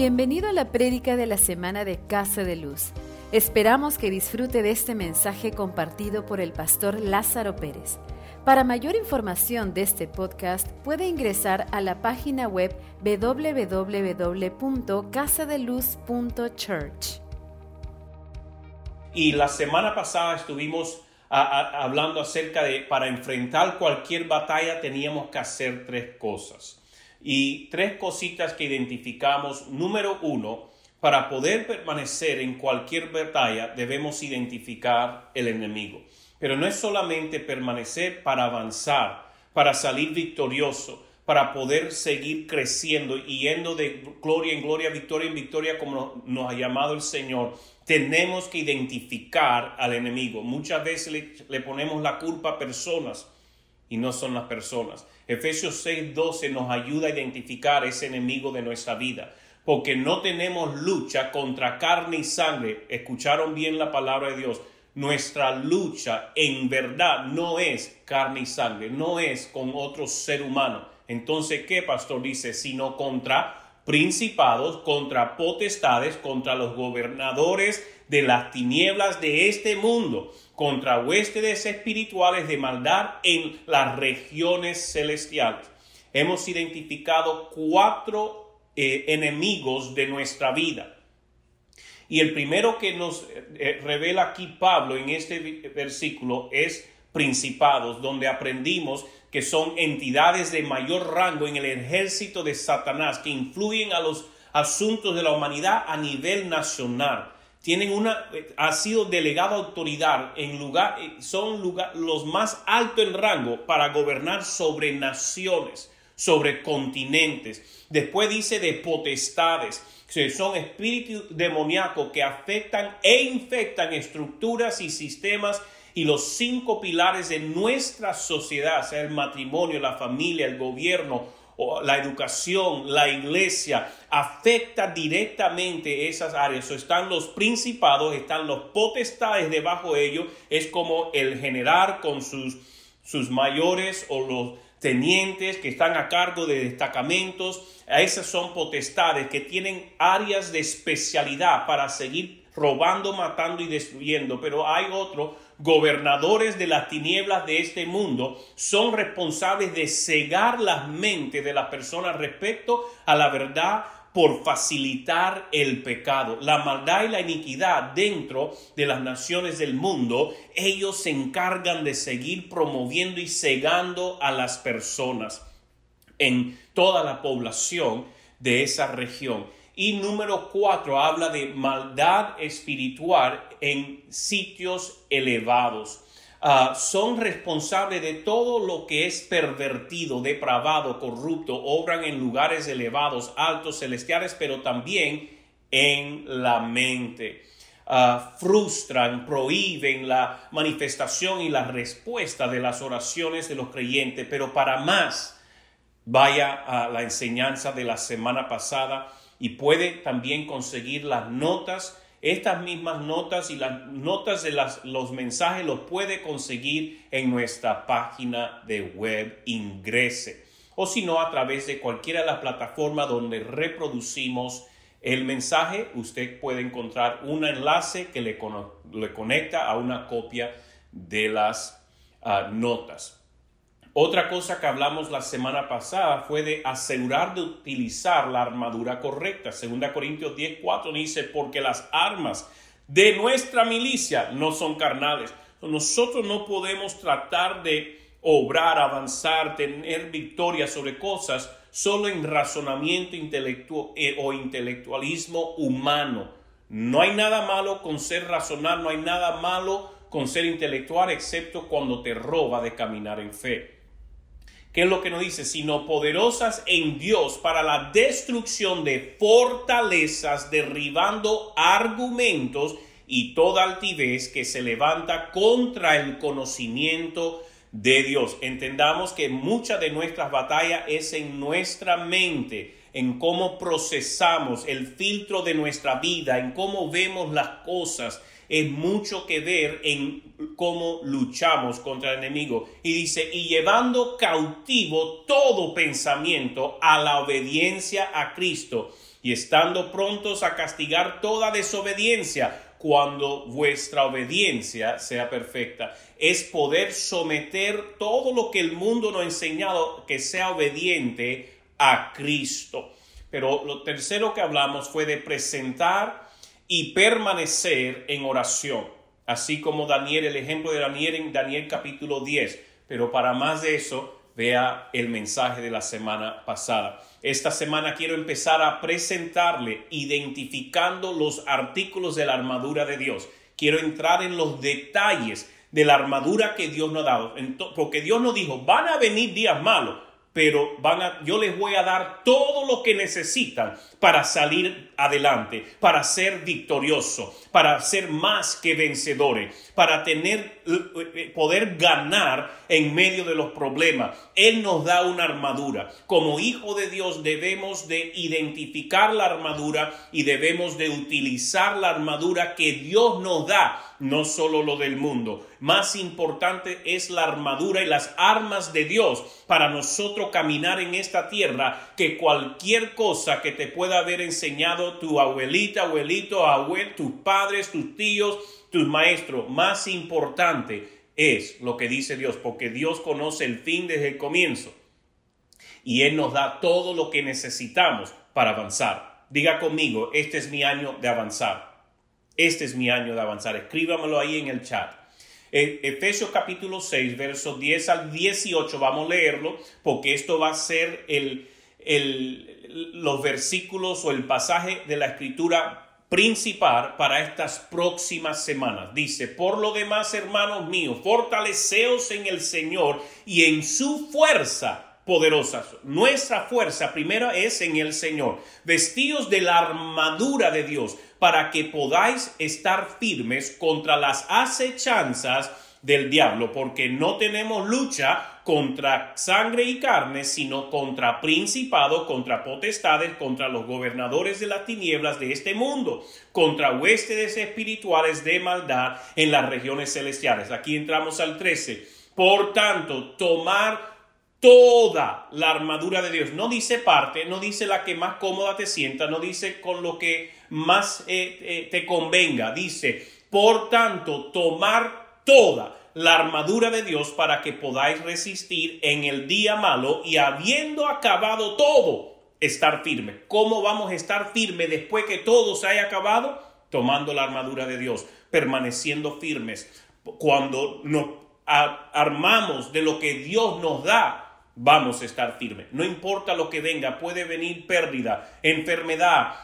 Bienvenido a la prédica de la semana de Casa de Luz. Esperamos que disfrute de este mensaje compartido por el pastor Lázaro Pérez. Para mayor información de este podcast puede ingresar a la página web www.casadeluz.church. Y la semana pasada estuvimos hablando acerca de para enfrentar cualquier batalla teníamos que hacer tres cosas. Y tres cositas que identificamos. Número uno, para poder permanecer en cualquier batalla debemos identificar el enemigo. Pero no es solamente permanecer para avanzar, para salir victorioso, para poder seguir creciendo y yendo de gloria en gloria, victoria en victoria, como nos ha llamado el Señor. Tenemos que identificar al enemigo. Muchas veces le, le ponemos la culpa a personas y no son las personas. Efesios 6:12 nos ayuda a identificar ese enemigo de nuestra vida, porque no tenemos lucha contra carne y sangre. Escucharon bien la palabra de Dios. Nuestra lucha en verdad no es carne y sangre, no es con otro ser humano. Entonces, ¿qué pastor dice? Sino contra principados, contra potestades, contra los gobernadores de las tinieblas de este mundo, contra huéspedes espirituales de maldad en las regiones celestiales. Hemos identificado cuatro eh, enemigos de nuestra vida. Y el primero que nos eh, revela aquí Pablo en este versículo es principados, donde aprendimos que son entidades de mayor rango en el ejército de Satanás que influyen a los asuntos de la humanidad a nivel nacional. Tienen una, ha sido delegada autoridad en lugar, son lugar, los más altos en rango para gobernar sobre naciones, sobre continentes. Después dice de potestades, que son espíritus demoníacos que afectan e infectan estructuras y sistemas y los cinco pilares de nuestra sociedad, sea el matrimonio, la familia, el gobierno, o la educación, la iglesia, afecta directamente esas áreas. están los principados, están los potestades debajo de ellos. Es como el general con sus, sus mayores o los tenientes que están a cargo de destacamentos. Esas son potestades que tienen áreas de especialidad para seguir robando, matando y destruyendo. Pero hay otro gobernadores de las tinieblas de este mundo, son responsables de cegar las mentes de las personas respecto a la verdad por facilitar el pecado, la maldad y la iniquidad dentro de las naciones del mundo, ellos se encargan de seguir promoviendo y cegando a las personas en toda la población de esa región. Y número cuatro habla de maldad espiritual en sitios elevados. Ah, son responsables de todo lo que es pervertido, depravado, corrupto, obran en lugares elevados, altos, celestiales, pero también en la mente. Ah, frustran, prohíben la manifestación y la respuesta de las oraciones de los creyentes, pero para más, vaya a la enseñanza de la semana pasada, y puede también conseguir las notas. Estas mismas notas y las notas de los mensajes los puede conseguir en nuestra página de web Ingrese o si no a través de cualquiera de las plataformas donde reproducimos el mensaje, usted puede encontrar un enlace que le, conecta a una copia de las ah, notas. Otra cosa que hablamos la semana pasada fue de asegurar de utilizar la armadura correcta. Segunda Corintios 10, 4 dice, porque las armas de nuestra milicia no son carnales. Nosotros no podemos tratar de obrar, avanzar, tener victoria sobre cosas solo en razonamiento intelectual eh, o intelectualismo humano. No hay nada malo con ser razonar, no hay nada malo con ser intelectual, excepto cuando te roba de caminar en fe. ¿Qué es lo que nos dice? Sino poderosas en Dios para la destrucción de fortalezas, derribando argumentos y toda altivez que se levanta contra el conocimiento de Dios. Entendamos que mucha de nuestras batallas es en nuestra mente, en cómo procesamos el filtro de nuestra vida, en cómo vemos las cosas, es mucho que ver en cómo luchamos contra el enemigo. Y dice, y llevando cautivo todo pensamiento a la obediencia a Cristo. y estando prontos a castigar toda desobediencia cuando vuestra obediencia sea perfecta. Es poder someter todo lo que el mundo nos ha enseñado que sea obediente a Cristo. Pero lo tercero que hablamos fue de presentar y permanecer en oración, así como Daniel, el ejemplo de Daniel en Daniel capítulo 10. Pero para más de eso, vea el mensaje de la semana pasada. Esta semana quiero empezar a presentarle identificando los artículos de la armadura de Dios. Quiero entrar en los detalles de la armadura que Dios nos ha dado. Porque Dios nos dijo, van a venir días malos, pero van a, yo les voy a dar todo lo que necesitan para salir adelante, para ser victorioso, para ser más que vencedores, para tener eh, eh, poder ganar en medio de los problemas. Él nos da una armadura. Como hijo de Dios debemos de identificar la armadura y debemos de utilizar la armadura que Dios nos da, no solo lo del mundo. Más importante es la armadura y las armas de Dios para nosotros caminar en esta tierra que cualquier cosa que te pueda haber enseñado tu abuelita, abuelito, abuelo, tus padres, tus tíos, tus maestros. Más importante es lo que dice Dios, porque Dios conoce el fin desde el comienzo y Él nos da todo lo que necesitamos para avanzar. Diga conmigo, este es mi año de avanzar. Este es mi año de avanzar. Escríbamelo ahí en el chat. E, Efesios capítulo 6, versos 10 al 18, vamos a leerlo, porque esto va a ser el, los versículos o el pasaje de la escritura principal para estas próximas semanas. Dice, por lo demás, hermanos míos, fortaleceos en el Señor y en su fuerza poderosa. Nuestra fuerza primera es en el Señor. Vestidos de la armadura de Dios para que podáis estar firmes contra las acechanzas del diablo, porque no tenemos lucha contra sangre y carne, sino contra principados, contra potestades, contra los gobernadores de las tinieblas de este mundo, contra huéspedes espirituales de maldad en las regiones celestiales. Aquí entramos al 13. Por tanto, tomar toda la armadura de Dios. No dice parte, no dice la que más cómoda te sienta, no dice con lo que más eh, eh, te convenga. Dice, por tanto, tomar toda la armadura de Dios para que podáis resistir en el día malo y habiendo acabado todo, estar firme. ¿Cómo vamos a estar firme después que todo se haya acabado? Tomando la armadura de Dios, permaneciendo firmes. Cuando nos armamos de lo que Dios nos da, vamos a estar firmes. No importa lo que venga, puede venir pérdida, enfermedad,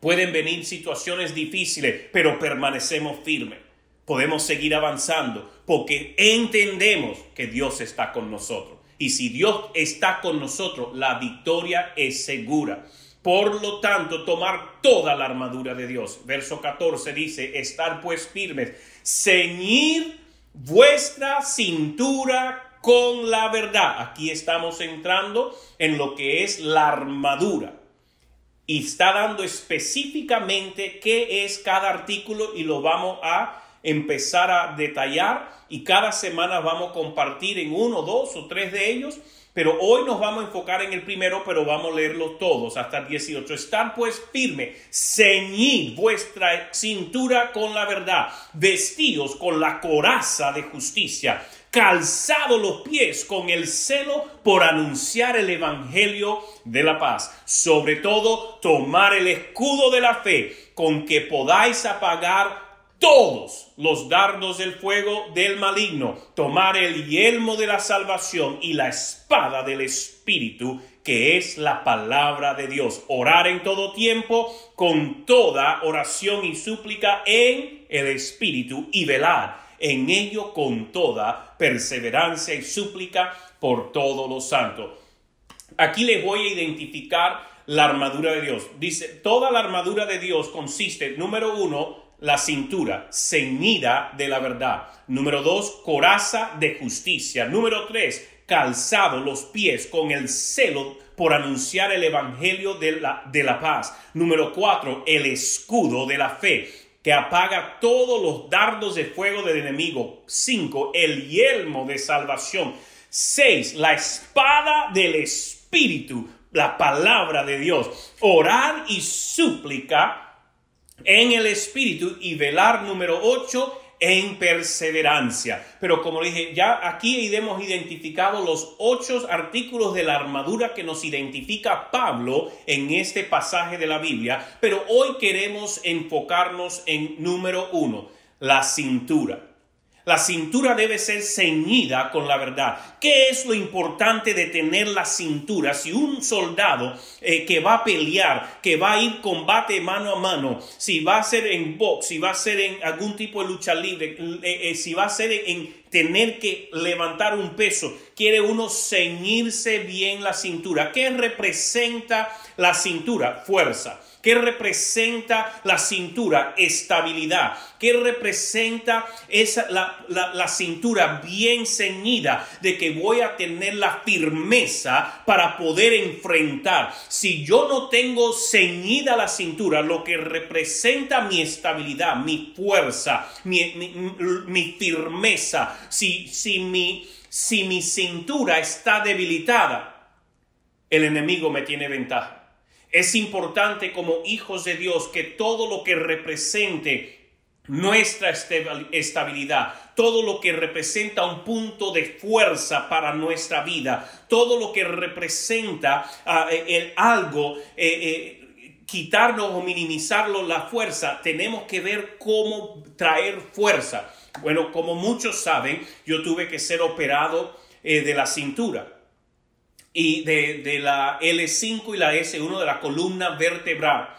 pueden venir situaciones difíciles, pero permanecemos firmes podemos seguir avanzando porque entendemos que Dios está con nosotros. Y si Dios está con nosotros, la victoria es segura. Por lo tanto, tomar toda la armadura de Dios. Verso 14 dice, estar pues firmes, ceñir vuestra cintura con la verdad. Aquí estamos entrando en lo que es la armadura. Y está dando específicamente qué es cada artículo y lo vamos a empezar a detallar y cada semana vamos a compartir en uno, dos o tres de ellos. Pero hoy nos vamos a enfocar en el primero, pero vamos a leerlos todos hasta el 18. Están pues firme, ceñid vuestra cintura con la verdad, vestidos con la coraza de justicia, calzado los pies con el celo por anunciar el evangelio de la paz. Sobre todo, tomar el escudo de la fe con que podáis apagar todos los dardos del fuego del maligno, tomar el yelmo de la salvación y la espada del Espíritu, que es la palabra de Dios. Orar en todo tiempo con toda oración y súplica en el Espíritu y velar en ello con toda perseverancia y súplica por todos los santos. Aquí les voy a identificar la armadura de Dios. Dice, toda la armadura de Dios consiste, número uno, la cintura ceñida de la verdad. Número dos, coraza de justicia. Número tres, calzado los pies con el celo por anunciar el evangelio de la, de la paz. Número cuatro, el escudo de la fe que apaga todos los dardos de fuego del enemigo. Cinco, el yelmo de salvación. Seis, la espada del espíritu la palabra de Dios. Orar y súplica en el Espíritu y velar número 8 en perseverancia. Pero como dije, ya aquí hemos identificado los ocho artículos de la armadura que nos identifica Pablo en este pasaje de la Biblia, pero hoy queremos enfocarnos en número uno, la cintura. La cintura debe ser ceñida con la verdad. ¿Qué es lo importante de tener la cintura? Si un soldado eh, que va a pelear, que va a ir combate mano a mano, si va a ser en box, si va a ser en algún tipo de lucha libre, eh, si va a ser en tener que levantar un peso, quiere uno ceñirse bien la cintura. ¿Qué representa la cintura? Fuerza. ¿Qué representa la cintura? Estabilidad. ¿Qué representa esa, la, la, cintura bien ceñida? De que voy a tener la firmeza para poder enfrentar. Si yo no tengo ceñida la cintura, lo que representa mi estabilidad, mi fuerza, mi, mi, firmeza, si, si, mi, si mi cintura está debilitada, el enemigo me tiene ventaja. Es importante como hijos de Dios que todo lo que represente nuestra estabilidad, todo lo que representa un punto de fuerza para nuestra vida, todo lo que representa ah, eh, el algo, eh, eh, quitarnos o minimizarlo la fuerza, tenemos que ver cómo traer fuerza. Bueno, como muchos saben, yo tuve que ser operado de la cintura y de, la L5 y la S1 de la columna vertebral.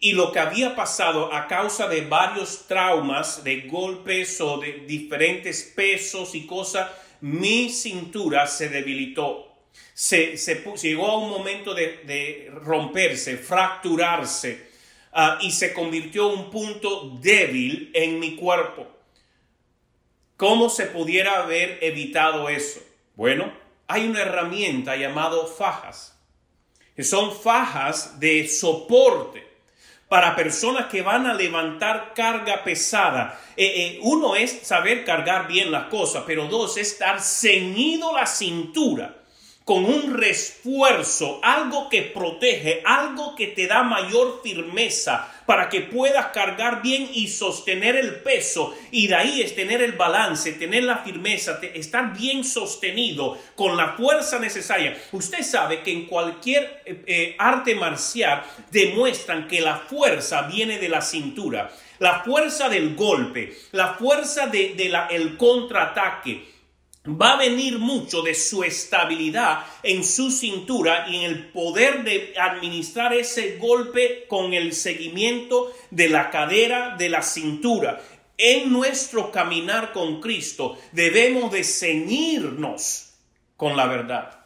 Y lo que había pasado a causa de varios traumas, de golpes o de diferentes pesos y cosas, mi cintura se debilitó. Se, se llegó a un momento de, romperse, fracturarse ah, y se convirtió en un punto débil en mi cuerpo. ¿Cómo se pudiera haber evitado eso? Bueno, hay una herramienta llamado fajas, que son fajas de soporte para personas que van a levantar carga pesada. Eh, eh, uno es saber cargar bien las cosas, pero dos es estar ceñido la cintura con un refuerzo, algo que protege, algo que te da mayor firmeza para que puedas cargar bien y sostener el peso. Y de ahí es tener el balance, tener la firmeza, estar bien sostenido con la fuerza necesaria. Usted sabe que en cualquier eh, eh, arte marcial demuestran que la fuerza viene de la cintura, la fuerza del golpe, la fuerza del de, contraataque va a venir mucho de su estabilidad en su cintura y en el poder de administrar ese golpe con el seguimiento de la cadera de la cintura. En nuestro caminar con Cristo debemos de ceñirnos con la verdad.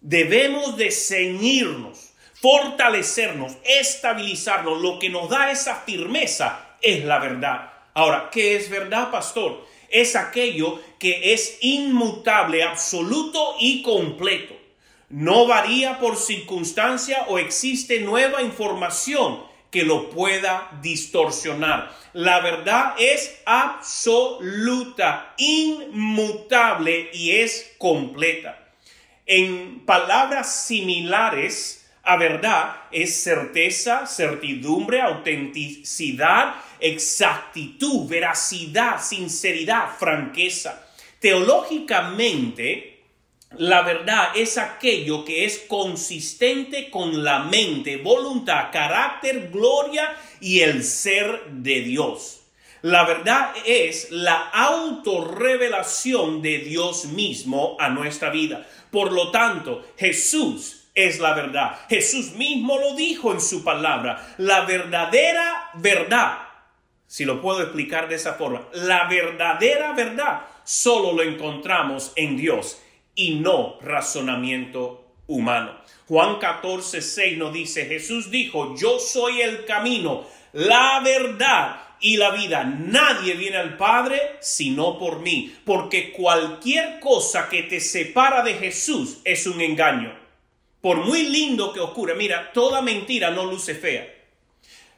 Debemos de ceñirnos, fortalecernos, estabilizarnos. Lo que nos da esa firmeza es la verdad. Ahora, ¿qué es verdad, pastor? es aquello que es inmutable, absoluto y completo. No varía por circunstancia o existe nueva información que lo pueda distorsionar. La verdad es absoluta, inmutable y es completa. En palabras similares, a verdad es certeza, certidumbre, autenticidad, exactitud, veracidad, sinceridad, franqueza. Teológicamente, la verdad es aquello que es consistente con la mente, voluntad, carácter, gloria y el ser de Dios. La verdad es la autorrevelación de Dios mismo a nuestra vida. Por lo tanto, Jesús es la verdad. Jesús mismo lo dijo en su palabra. La verdadera verdad, si lo puedo explicar de esa forma, la verdadera verdad solo lo encontramos en Dios y no razonamiento humano. Juan 14, 6 nos dice, Jesús dijo, yo soy el camino, la verdad y la vida. Nadie viene al Padre sino por mí, porque cualquier cosa que te separa de Jesús es un engaño por muy lindo que ocurra, mira, toda mentira no luce fea.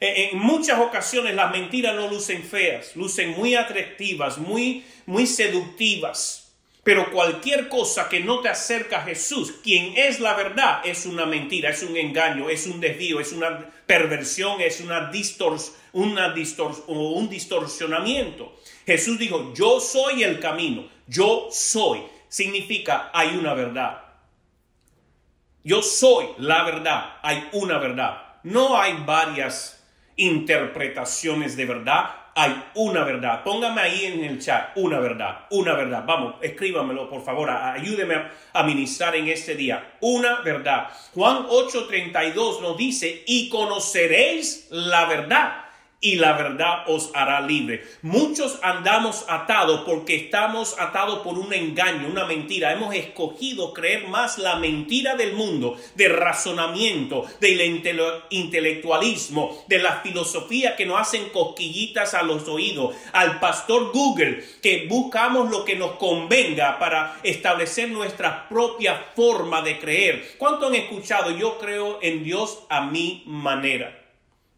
En muchas ocasiones las mentiras no lucen feas, lucen muy atractivas, muy, muy seductivas. Pero cualquier cosa que no te acerca a Jesús, quien es la verdad, es una mentira, es un engaño, es un desvío, es una perversión, es una, distors, una un distorsionamiento. Jesús dijo, yo soy el camino, yo soy. Significa, hay una verdad. Yo soy la verdad, hay una verdad. No hay varias interpretaciones de verdad, hay una verdad. Póngame ahí en el chat una verdad, una verdad. Vamos, escríbamelo por favor, ayúdeme a, ministrar en este día. Una verdad. Juan 8:32 nos dice, y conoceréis la verdad y la verdad os hará libre. Muchos andamos atados porque estamos atados por un engaño, una mentira. Hemos escogido creer más la mentira del mundo, del razonamiento, del intelectualismo, de la filosofía que nos hacen cosquillitas a los oídos, al pastor Google, que buscamos lo que nos convenga para establecer nuestra propia forma de creer. ¿Cuánto han escuchado? Yo creo en Dios a mi manera.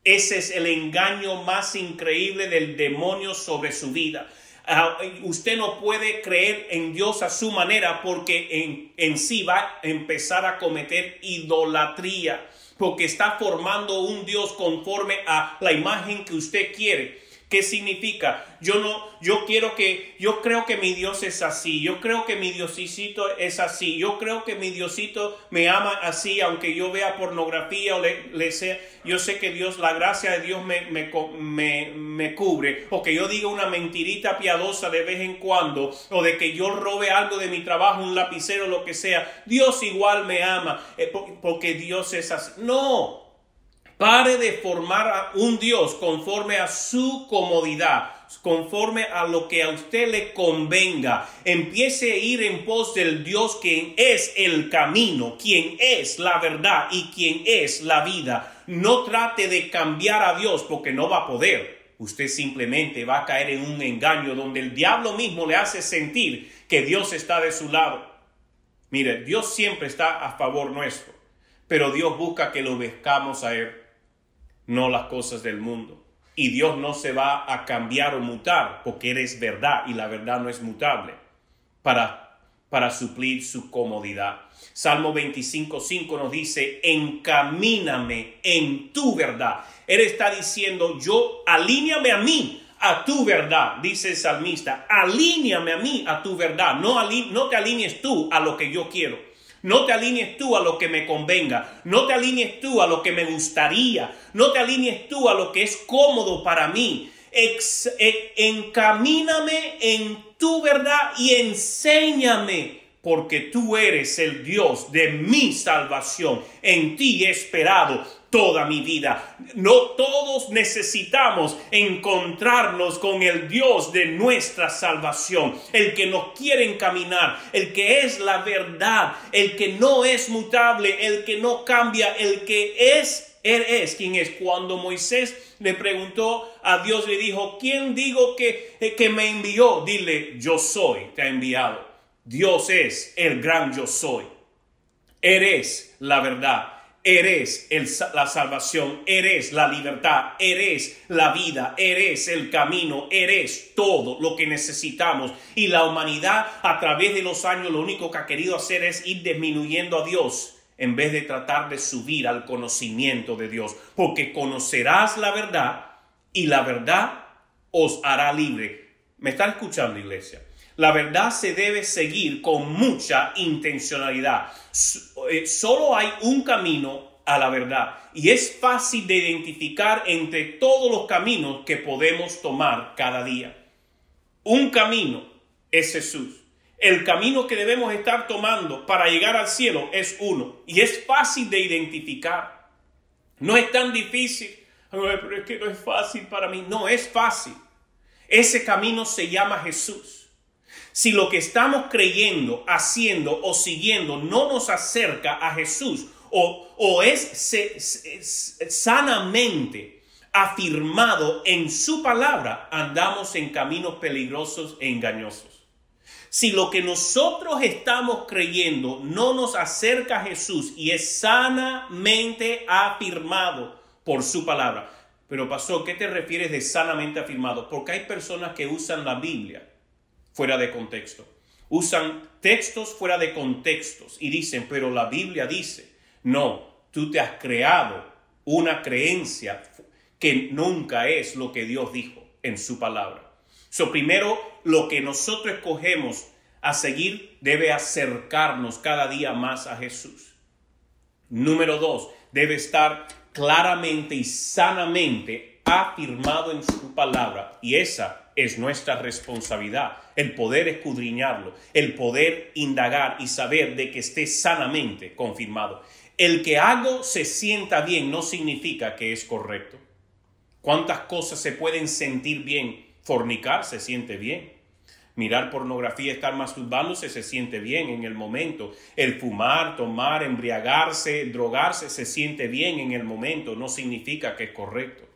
Ese es el engaño más increíble del demonio sobre su vida. Ah, usted no puede creer en Dios a su manera porque en, en sí va a empezar a cometer idolatría, porque está formando un Dios conforme a la imagen que usted quiere. ¿Qué significa? Yo no, yo quiero que, yo creo que mi Dios es así, yo creo que mi Diosito es así, yo creo que mi Diosito me ama así, aunque yo vea pornografía o le, le sea, yo sé que Dios, la gracia de Dios me, me, me, me cubre, o que yo diga una mentirita piadosa de vez en cuando, o de que yo robe algo de mi trabajo, un lapicero, lo que sea, Dios igual me ama, eh, porque Dios es así. No, Pare de formar a un Dios conforme a su comodidad, conforme a lo que a usted le convenga. Empiece a ir en pos del Dios quien es el camino, quien es la verdad y quien es la vida. No trate de cambiar a Dios porque no va a poder. Usted simplemente va a caer en un engaño donde el diablo mismo le hace sentir que Dios está de su lado. Mire, Dios siempre está a favor nuestro, pero Dios busca que lo obedezcamos a Él no las cosas del mundo. Y Dios no se va a cambiar o mutar porque eres verdad y la verdad no es mutable para, para suplir su comodidad. Salmo 25.5 nos dice, encamíname en tu verdad. Él está diciendo, yo alíñame a mí a tu verdad, dice el salmista, alíñame a mí a tu verdad, no, no te alinees tú a lo que yo quiero. No te alinees tú a lo que me convenga. No te alinees tú a lo que me gustaría. No te alinees tú a lo que es cómodo para mí. E, encamíname en tu verdad y enséñame, porque tú eres el Dios de mi salvación. En ti he esperado toda mi vida. No todos necesitamos encontrarnos con el Dios de nuestra salvación, el que nos quiere encaminar, el que es la verdad, el que no es mutable, el que no cambia, el que es él es quien es. Cuando Moisés le preguntó a Dios, le dijo, ¿quién digo que, que me envió? Dile, yo soy, te ha enviado. Dios es el gran yo soy. Eres la verdad. Eres la salvación, eres la libertad, eres la vida, eres el camino, eres todo lo que necesitamos. Y la humanidad a través de los años lo único que ha querido hacer es ir disminuyendo a Dios en vez de tratar de subir al conocimiento de Dios. Porque conocerás la verdad y la verdad os hará libre. ¿Me están escuchando, iglesia? La verdad se debe seguir con mucha intencionalidad. Eh, solo hay un camino a la verdad y es fácil de identificar entre todos los caminos que podemos tomar cada día. Un camino es Jesús. El camino que debemos estar tomando para llegar al cielo es uno y es fácil de identificar. No es tan difícil. Pero es que no es fácil para mí. No es fácil. Ese camino se llama Jesús. Si lo que estamos creyendo, haciendo o siguiendo no nos acerca a Jesús o, es sanamente afirmado en su palabra, andamos en caminos peligrosos e engañosos. Si lo que nosotros estamos creyendo no nos acerca a Jesús y es sanamente afirmado por su palabra. Pero pastor, ¿qué te refieres de sanamente afirmado? Porque hay personas que usan la Biblia fuera de contexto. usan textos fuera de contextos y dicen, pero la Biblia dice, no, tú te has creado una creencia que nunca es lo que Dios dijo en su palabra. So, primero, lo que nosotros escogemos a seguir debe acercarnos cada día más a Jesús. Número dos, debe estar claramente y sanamente afirmado en su palabra. Y esa es nuestra responsabilidad, el poder escudriñarlo, el poder indagar y saber de que esté sanamente confirmado. El que algo se sienta bien no significa que es correcto. ¿Cuántas cosas se pueden sentir bien? Fornicar se siente bien. Mirar pornografía, estar masturbándose se siente bien en el momento. El fumar, tomar, embriagarse, drogarse se siente bien en el momento. No significa que es correcto.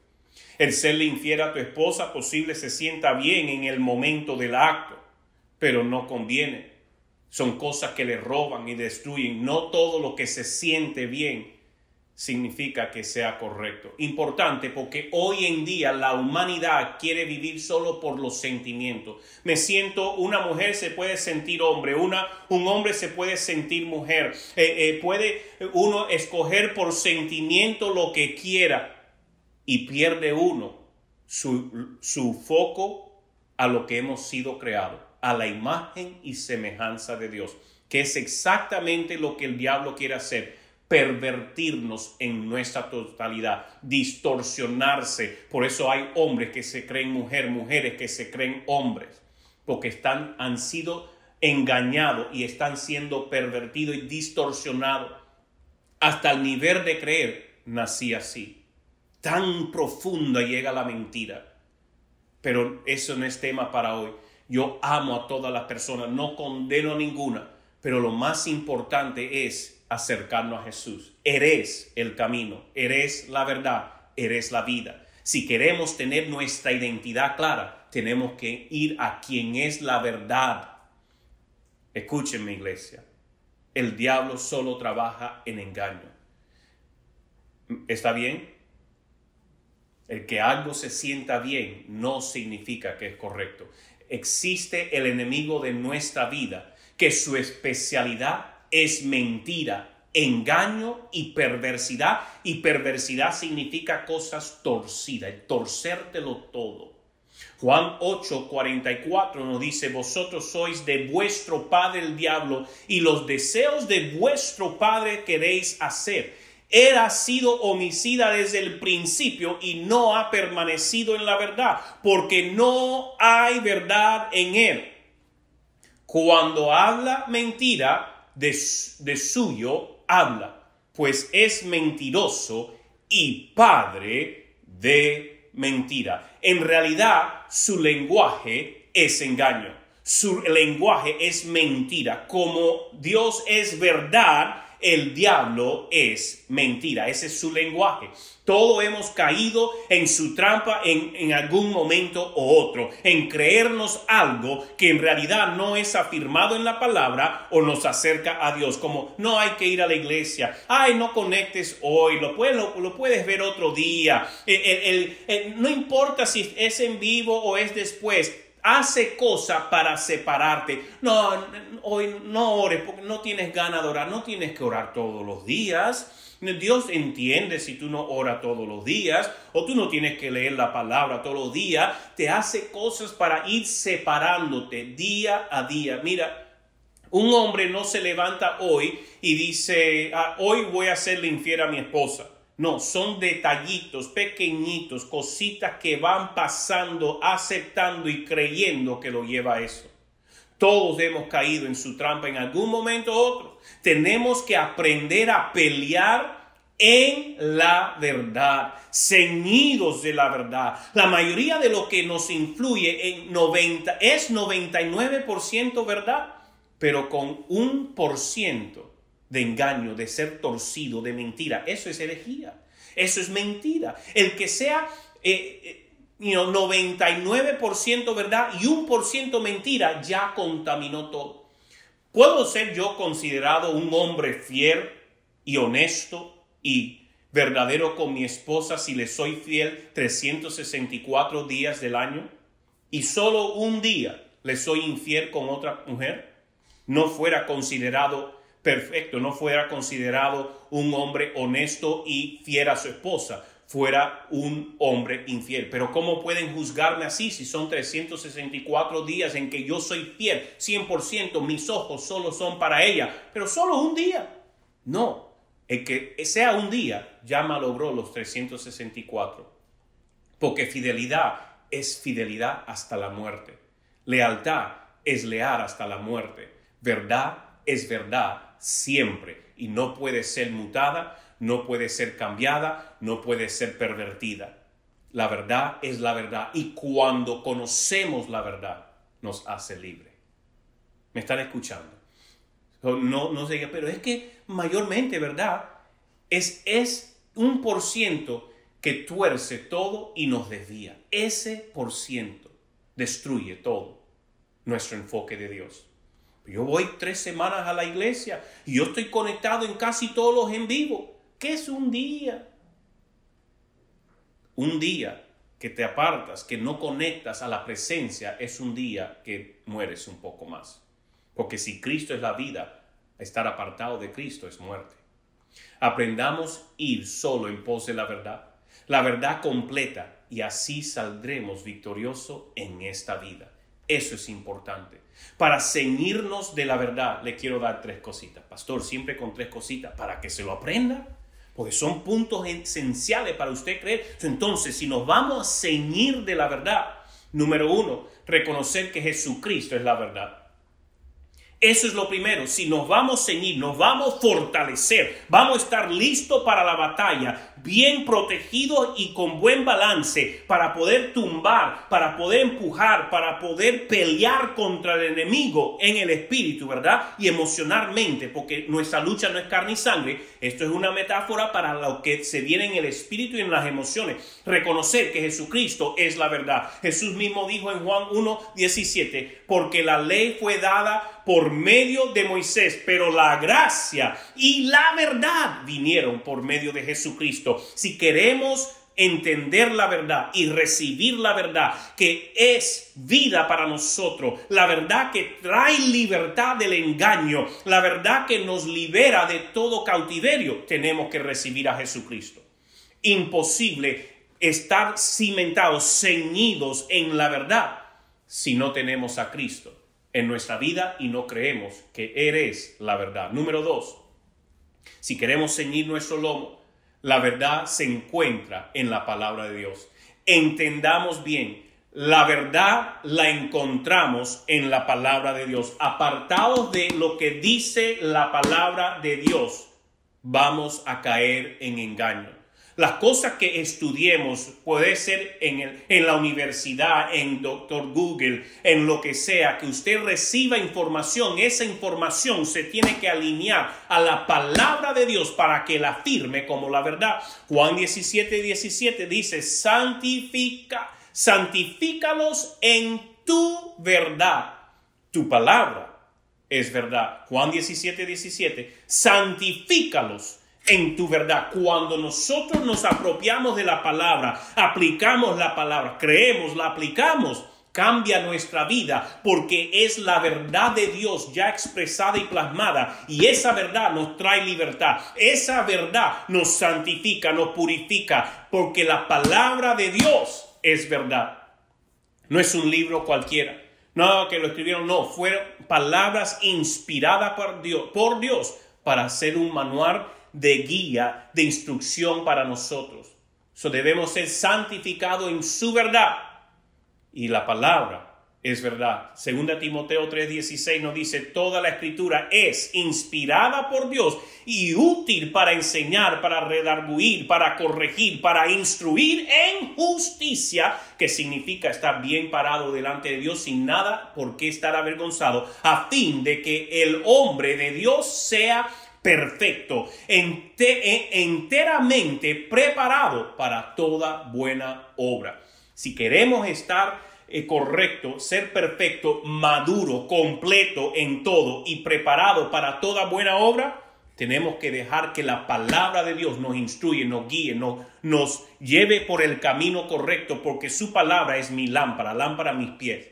El serle infiel a tu esposa posible se sienta bien en el momento del acto, pero no conviene. Son cosas que le roban y destruyen. No todo lo que se siente bien significa que sea correcto. Importante porque hoy en día la humanidad quiere vivir solo por los sentimientos. Me siento, una mujer se puede sentir hombre, una, un hombre se puede sentir mujer, eh, eh, puede uno escoger por sentimiento lo que quiera y pierde uno su, su foco a lo que hemos sido creados, a la imagen y semejanza de Dios, que es exactamente lo que el diablo quiere hacer pervertirnos en nuestra totalidad, distorsionarse. Por eso hay hombres que se creen mujer, mujeres que se creen hombres, porque están, han sido engañados y están siendo pervertidos y distorsionados hasta el nivel de creer, nací así. Tan profunda llega la mentira. Pero eso no es tema para hoy. Yo amo a todas las personas, no condeno a ninguna, pero lo más importante es acercarnos a Jesús. Eres el camino, eres la verdad, eres la vida. Si queremos tener nuestra identidad clara, tenemos que ir a quien es la verdad. Escúchenme, iglesia. El diablo solo trabaja en engaño. ¿Está bien? El que algo se sienta bien no significa que es correcto. Existe el enemigo de nuestra vida, que su especialidad es mentira, engaño y perversidad. Y perversidad significa cosas torcidas, torcértelo todo. Juan 8, 44 nos dice, vosotros sois de vuestro padre el diablo y los deseos de vuestro padre queréis hacer. Él ha sido homicida desde el principio y no ha permanecido en la verdad, porque no hay verdad en él. Cuando habla mentira, de, suyo habla, pues es mentiroso y padre de mentira. En realidad, su lenguaje es engaño. Su lenguaje es mentira. Como Dios es verdad, el diablo es mentira. Ese es su lenguaje. Todos hemos caído en su trampa en, en, algún momento o otro, en creernos algo que en realidad no es afirmado en la palabra o nos acerca a Dios, como no hay que ir a la iglesia, ay, no conectes hoy, lo puedes, lo, puedes ver otro día, no importa si es en vivo o es después, hace cosas para separarte. No, hoy no ores porque no tienes ganas de orar, no tienes que orar todos los días. Dios entiende si tú no oras todos los días o tú no tienes que leer la palabra todos los días. Te hace cosas para ir separándote día a día. Mira, un hombre no se levanta hoy y dice, ah, hoy voy a hacerle infiel a mi esposa. No, son detallitos, pequeñitos, cositas que van pasando, aceptando y creyendo que lo lleva a eso. Todos hemos caído en su trampa en algún momento u otro. Tenemos que aprender a pelear en la verdad, ceñidos de la verdad. La mayoría de lo que nos influye en 90 es 99% verdad, pero con un por ciento de engaño, de ser torcido, de mentira. Eso es herejía. Eso es mentira. El que sea eh, 99% eh, verdad y un por ciento mentira ya contaminó todo. ¿Puedo ser yo considerado un hombre fiel y honesto y verdadero con mi esposa si le soy fiel 364 días del año y solo un día le soy infiel con otra mujer? no fuera considerado perfecto, no fuera considerado un hombre honesto y fiel a su esposa, fuera un hombre infiel. Pero ¿cómo pueden juzgarme así si son 364 días en que yo soy fiel 100%, mis ojos solo son para ella, pero solo un día? No, el que sea un día ya malogró los 364, porque fidelidad es fidelidad hasta la muerte, lealtad es leal hasta la muerte, verdad es verdad siempre y no puede ser mutada no puede ser cambiada, no puede ser pervertida. La verdad es la verdad y cuando conocemos la verdad nos hace libre. ¿Me están escuchando? No, no sé, pero es que mayormente, ¿verdad? Es, es un por ciento que tuerce todo y nos desvía. Ese por ciento destruye todo nuestro enfoque de Dios. Yo voy tres semanas a la iglesia y yo estoy conectado en casi todos los en vivo. ¿Qué es un día? Un día que te apartas, que no conectas a la presencia, es un día que mueres un poco más. Porque si Cristo es la vida, estar apartado de Cristo es muerte. Aprendamos ir solo en pos de la verdad, la verdad completa, y así saldremos victoriosos en esta vida. Eso es importante. Para ceñirnos de la verdad, le quiero dar tres cositas. Pastor, siempre con tres cositas, para que se lo aprenda porque son puntos esenciales para usted creer. Entonces, si nos vamos a ceñir de la verdad, número uno, reconocer que Jesucristo es la verdad. Eso es lo primero. Si nos vamos a ceñir, nos vamos a fortalecer, vamos a estar listos para la batalla, bien protegidos y con buen balance para poder tumbar, para poder empujar, para poder pelear contra el enemigo en el espíritu, ¿verdad? Y emocionalmente, porque nuestra lucha no es carne y sangre. Esto es una metáfora para lo que se viene en el espíritu y en las emociones. Reconocer que Jesucristo es la verdad. Jesús mismo dijo en Juan 1, 17, porque la ley fue dada por medio de Moisés, pero la gracia y la verdad vinieron por medio de Jesucristo si queremos entender la verdad y recibir la verdad que es vida para nosotros, la verdad que trae libertad del engaño, la verdad que nos libera de todo cautiverio, tenemos que recibir a Jesucristo. Imposible estar cimentados, ceñidos en la verdad si no tenemos a Cristo en nuestra vida y no creemos que eres la verdad. Número dos, si queremos ceñir nuestro lomo, la verdad se encuentra en la palabra de Dios. Entendamos bien, la verdad la encontramos en la palabra de Dios. Apartados de lo que dice la palabra de Dios, vamos a caer en engaño. Las cosas que estudiemos puede ser en, el, en la universidad, en Doctor Google, en lo que sea, que usted reciba información. Esa información se tiene que alinear a la palabra de Dios para que la firme como la verdad. Juan 17, 17 dice, santifica, santifícalos en tu verdad. Tu palabra es verdad. Juan 17, 17, santifícalos en tu verdad. Cuando nosotros nos apropiamos de la palabra, aplicamos la palabra, creemos, la aplicamos, cambia nuestra vida porque es la verdad de Dios ya expresada y plasmada y esa verdad nos trae libertad. Esa verdad nos santifica, nos purifica porque la palabra de Dios es verdad. No es un libro cualquiera. No, que lo escribieron, no, fueron palabras inspiradas por Dios, por Dios para hacer un manual de guía, de instrucción para nosotros. So debemos ser santificados en su verdad. Y la palabra es verdad. Segunda Timoteo 3:16 nos dice, toda la escritura es inspirada por Dios y útil para enseñar, para redarguir, para corregir, para instruir en justicia, que significa estar bien parado delante de Dios sin nada por qué estar avergonzado, a fin de que el hombre de Dios sea perfecto, enteramente preparado para toda buena obra. Si queremos estar eh, correcto, ser perfecto, maduro, completo en todo y preparado para toda buena obra, tenemos que dejar que la palabra de Dios nos instruye, nos guíe, nos, nos lleve por el camino correcto, porque su palabra es mi lámpara, lámpara a mis pies.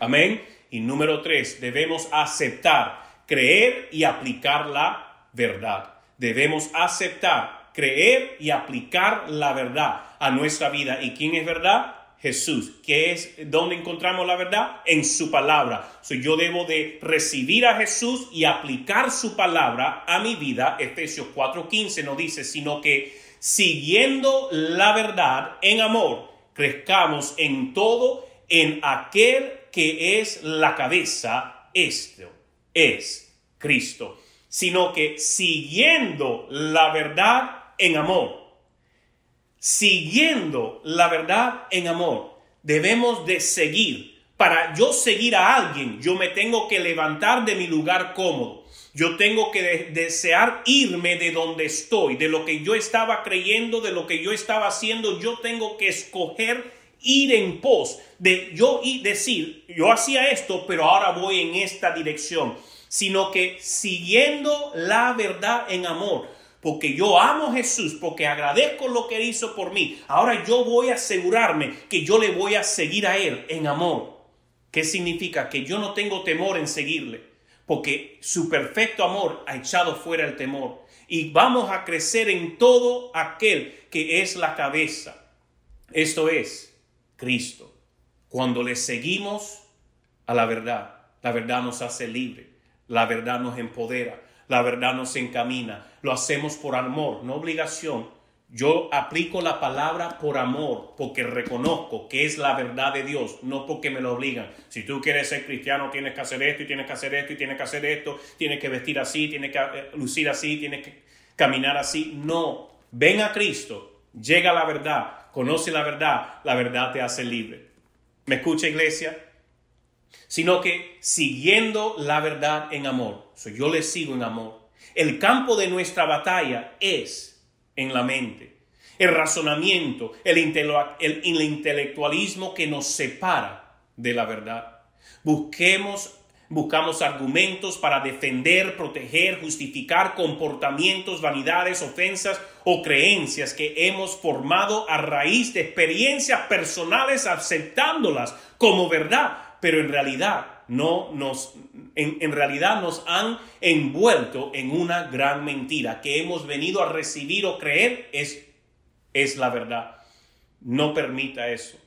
Amén. Y número tres, debemos aceptar, creer y aplicar la verdad. Debemos aceptar, creer y aplicar la verdad a nuestra vida. ¿Y quién es verdad? Jesús. ¿Qué es donde encontramos la verdad? En su palabra. So, yo debo de recibir a Jesús y aplicar su palabra a mi vida. Efesios 4:15 no dice, sino que siguiendo la verdad en amor, crezcamos en todo en aquel que es la cabeza. Esto es Cristo. Sino que siguiendo la verdad en amor siguiendo la verdad en amor. Debemos de seguir. Para yo seguir a alguien, yo me tengo que levantar de mi lugar cómodo. Yo tengo que desear irme de donde estoy, de lo que yo estaba creyendo, de lo que yo estaba haciendo. Yo tengo que escoger ir en pos de yo y decir, yo hacía esto, pero ahora voy en esta dirección, sino que siguiendo la verdad en amor porque yo amo a Jesús, porque agradezco lo que hizo por mí. Ahora yo voy a asegurarme que yo le voy a seguir a Él en amor. ¿Qué significa? Que yo no tengo temor en seguirle, porque su perfecto amor ha echado fuera el temor. Y vamos a crecer en todo aquel que es la cabeza. Esto es Cristo. Cuando le seguimos a la verdad, la verdad nos hace libre, la verdad nos empodera, la verdad nos encamina. Lo hacemos por amor, no obligación. Yo aplico la palabra por amor, porque reconozco que es la verdad de Dios, no porque me lo obligan. Si tú quieres ser cristiano, tienes que hacer esto y tienes que hacer esto y tienes que hacer esto, tienes que vestir así, tienes que eh, lucir así, tienes que caminar así. No, ven a Cristo, llega a la verdad, conoce la verdad, la verdad te hace libre. ¿Me escucha iglesia? Sino que siguiendo la verdad en amor yo le sigo en amor. El campo de nuestra batalla es en la mente. El razonamiento, el, el intelectualismo que nos separa de la verdad. Busquemos Buscamos argumentos para defender, proteger, justificar comportamientos, vanidades, ofensas o creencias que hemos formado a raíz de experiencias personales aceptándolas como verdad, pero en realidad no nos, en, realidad nos han envuelto en una gran mentira que hemos venido a recibir o creer es, es la verdad. No permita eso.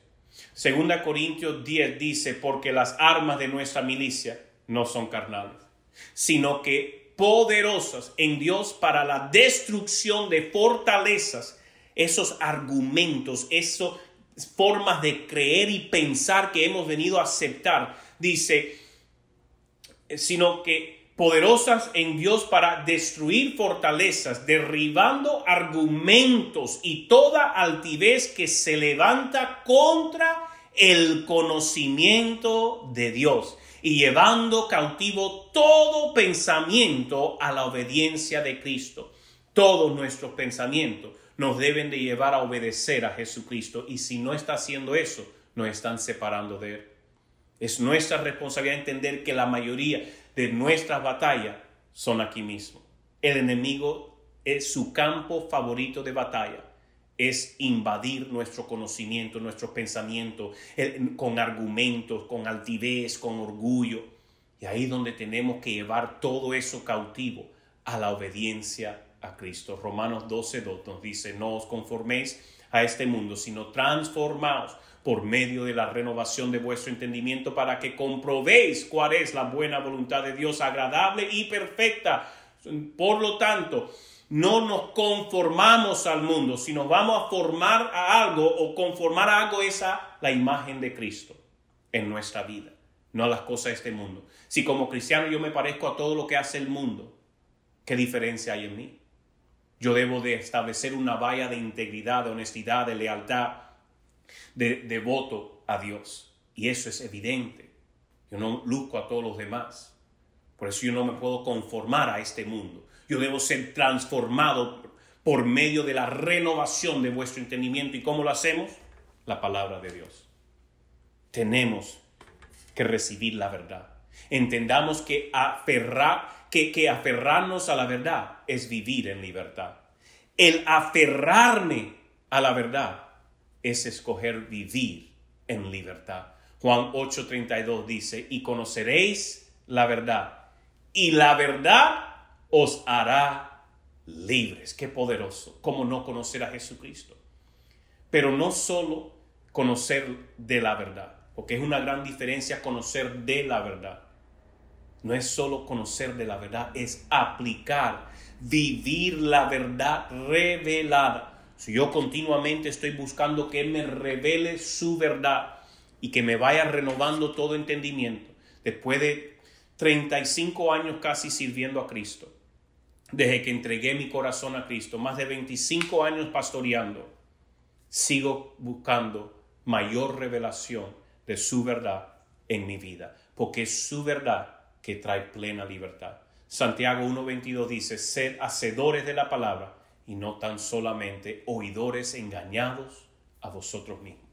Segunda Corintios 10 dice, porque las armas de nuestra milicia no son carnales, sino que poderosas en Dios para la destrucción de fortalezas, esos argumentos, esas formas de creer y pensar que hemos venido a aceptar. Dice, sino que poderosas en Dios para destruir fortalezas, derribando argumentos y toda altivez que se levanta contra el conocimiento de Dios y llevando cautivo todo pensamiento a la obediencia de Cristo. Todos nuestros pensamientos nos deben de llevar a obedecer a Jesucristo y si no está haciendo eso, nos están separando de Él. Es nuestra responsabilidad entender que la mayoría de nuestras batallas son aquí mismo. El enemigo es su campo favorito de batalla. Es invadir nuestro conocimiento, nuestro pensamiento, con argumentos, con altivez, con orgullo. Y ahí es donde tenemos que llevar todo eso cautivo a la obediencia a Cristo. Romanos 12.2 nos dice, no os conforméis a este mundo, sino transformaos por medio de la renovación de vuestro entendimiento para que comprobéis cuál es la buena voluntad de Dios agradable y perfecta. Por lo tanto, no nos conformamos al mundo, sino vamos a formar a algo o conformar a algo esa la imagen de Cristo en nuestra vida, no a las cosas de este mundo. Si como cristiano yo me parezco a todo lo que hace el mundo, ¿qué diferencia hay en mí? Yo debo de establecer una valla de integridad, de honestidad, de lealtad, de devoto a Dios. Y eso es evidente. Yo no luzco a todos los demás. Por eso yo no me puedo conformar a este mundo. Yo debo ser transformado por medio de la renovación de vuestro entendimiento. ¿Y cómo lo hacemos? La palabra de Dios. Tenemos que recibir la verdad. Entendamos que, aferrar, que, que aferrarnos a la verdad es vivir en libertad. El aferrarme a la verdad es escoger vivir en libertad. Juan 8:32 dice, y conoceréis la verdad, y la verdad os hará libres. Qué poderoso, como no conocer a Jesucristo. Pero no solo conocer de la verdad, porque es una gran diferencia conocer de la verdad. No es solo conocer de la verdad, es aplicar, vivir la verdad revelada. Si yo continuamente estoy buscando que Él me revele su verdad y que me vaya renovando todo entendimiento, después de 35 años casi sirviendo a Cristo, desde que entregué mi corazón a Cristo, más de 25 años pastoreando, sigo buscando mayor revelación de su verdad en mi vida, porque es su verdad que trae plena libertad. Santiago 1.22 dice, sed hacedores de la palabra y no tan solamente oidores engañados a vosotros mismos.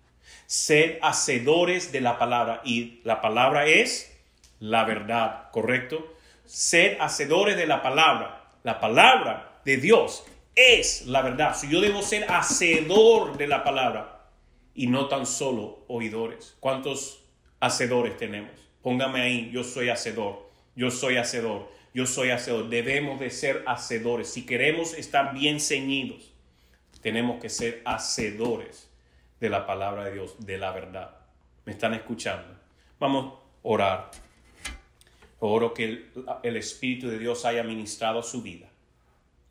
Sed hacedores de la palabra y la palabra es la verdad, ¿correcto? Sed hacedores de la palabra la palabra de Dios es la verdad. Yo debo ser hacedor de la palabra y no tan solo oidores. ¿Cuántos hacedores tenemos? Póngame ahí, yo soy hacedor, yo soy hacedor, yo soy hacedor. Debemos de ser hacedores. Si queremos estar bien ceñidos, tenemos que ser hacedores de la palabra de Dios, de la verdad. ¿Me están escuchando? Vamos a orar. Oro que el, Espíritu de Dios haya ministrado su vida.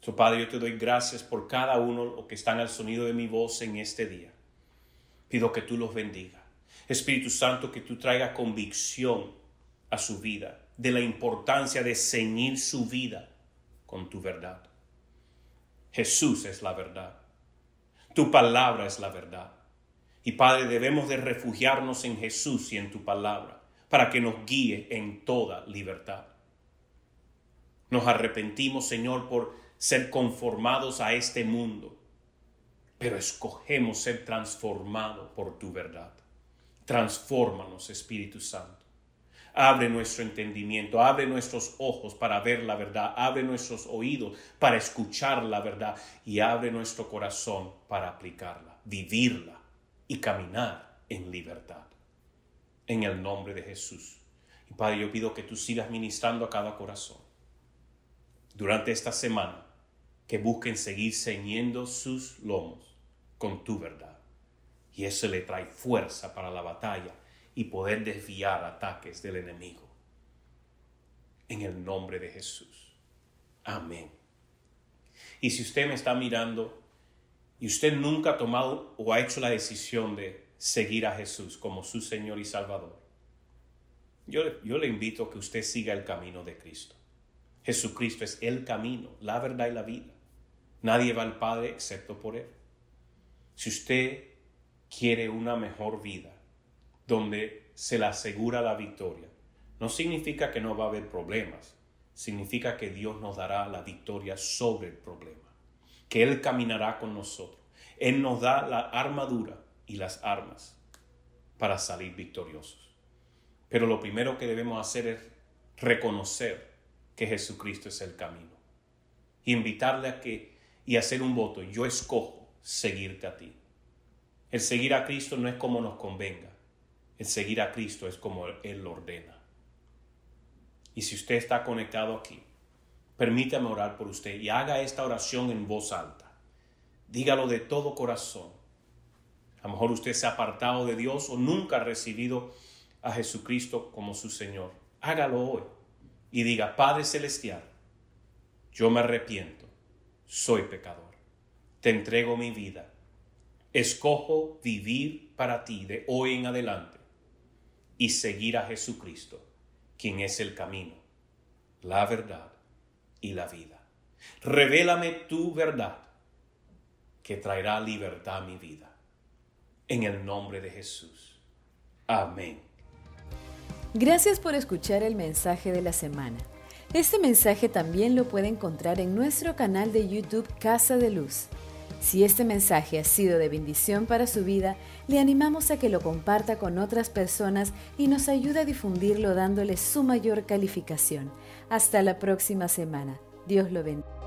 So, Padre, yo te doy gracias por cada uno que están al sonido de mi voz en este día. Pido que tú los bendiga. Espíritu Santo, que tú traigas convicción a su vida de la importancia de ceñir su vida con tu verdad. Jesús es la verdad. Tu palabra es la verdad. Y Padre, debemos de refugiarnos en Jesús y en tu palabra para que nos guíe en toda libertad. Nos arrepentimos, Señor, por ser conformados a este mundo, pero escogemos ser transformados por tu verdad. Transfórmanos, Espíritu Santo. Abre nuestro entendimiento, abre nuestros ojos para ver la verdad, abre nuestros oídos para escuchar la verdad y abre nuestro corazón para aplicarla, vivirla y caminar en libertad en el nombre de Jesús. Y Padre, yo pido que tú sigas ministrando a cada corazón durante esta semana, que busquen seguir ceñiendo sus lomos con tu verdad. Y eso le trae fuerza para la batalla y poder desviar ataques del enemigo. En el nombre de Jesús. Amén. Y si usted me está mirando y usted nunca ha tomado o ha hecho la decisión de seguir a Jesús como su Señor y Salvador, yo, yo le invito a que usted siga el camino de Cristo. Jesucristo es el camino, la verdad y la vida. Nadie va al Padre excepto por Él. Si usted quiere una mejor vida, donde se le asegura la victoria, no significa que no va a haber problemas, significa que Dios nos dará la victoria sobre el problema, que Él caminará con nosotros. Él nos da la armadura y las armas para salir victoriosos. Pero lo primero que debemos hacer es reconocer que Jesucristo es el camino. Invitarle a que y hacer un voto. Yo escojo seguirte a ti. El seguir a Cristo no es como nos convenga. El seguir a Cristo es como Él lo ordena. Y si usted está conectado aquí, permítame orar por usted y haga esta oración en voz alta. Dígalo de todo corazón a lo mejor usted se ha apartado de Dios o nunca ha recibido a Jesucristo como su Señor. Hágalo hoy y diga, Padre Celestial, yo me arrepiento, soy pecador, te entrego mi vida, escojo vivir para ti de hoy en adelante y seguir a Jesucristo, quien es el camino, la verdad y la vida. Revélame tu verdad que traerá libertad a mi vida en el nombre de Jesús. Amén. Gracias por escuchar el mensaje de la semana. Este mensaje también lo puede encontrar en nuestro canal de YouTube Casa de Luz. Si este mensaje ha sido de bendición para su vida, le animamos a que lo comparta con otras personas y nos ayude a difundirlo dándole su mayor calificación. Hasta la próxima semana. Dios lo bendiga.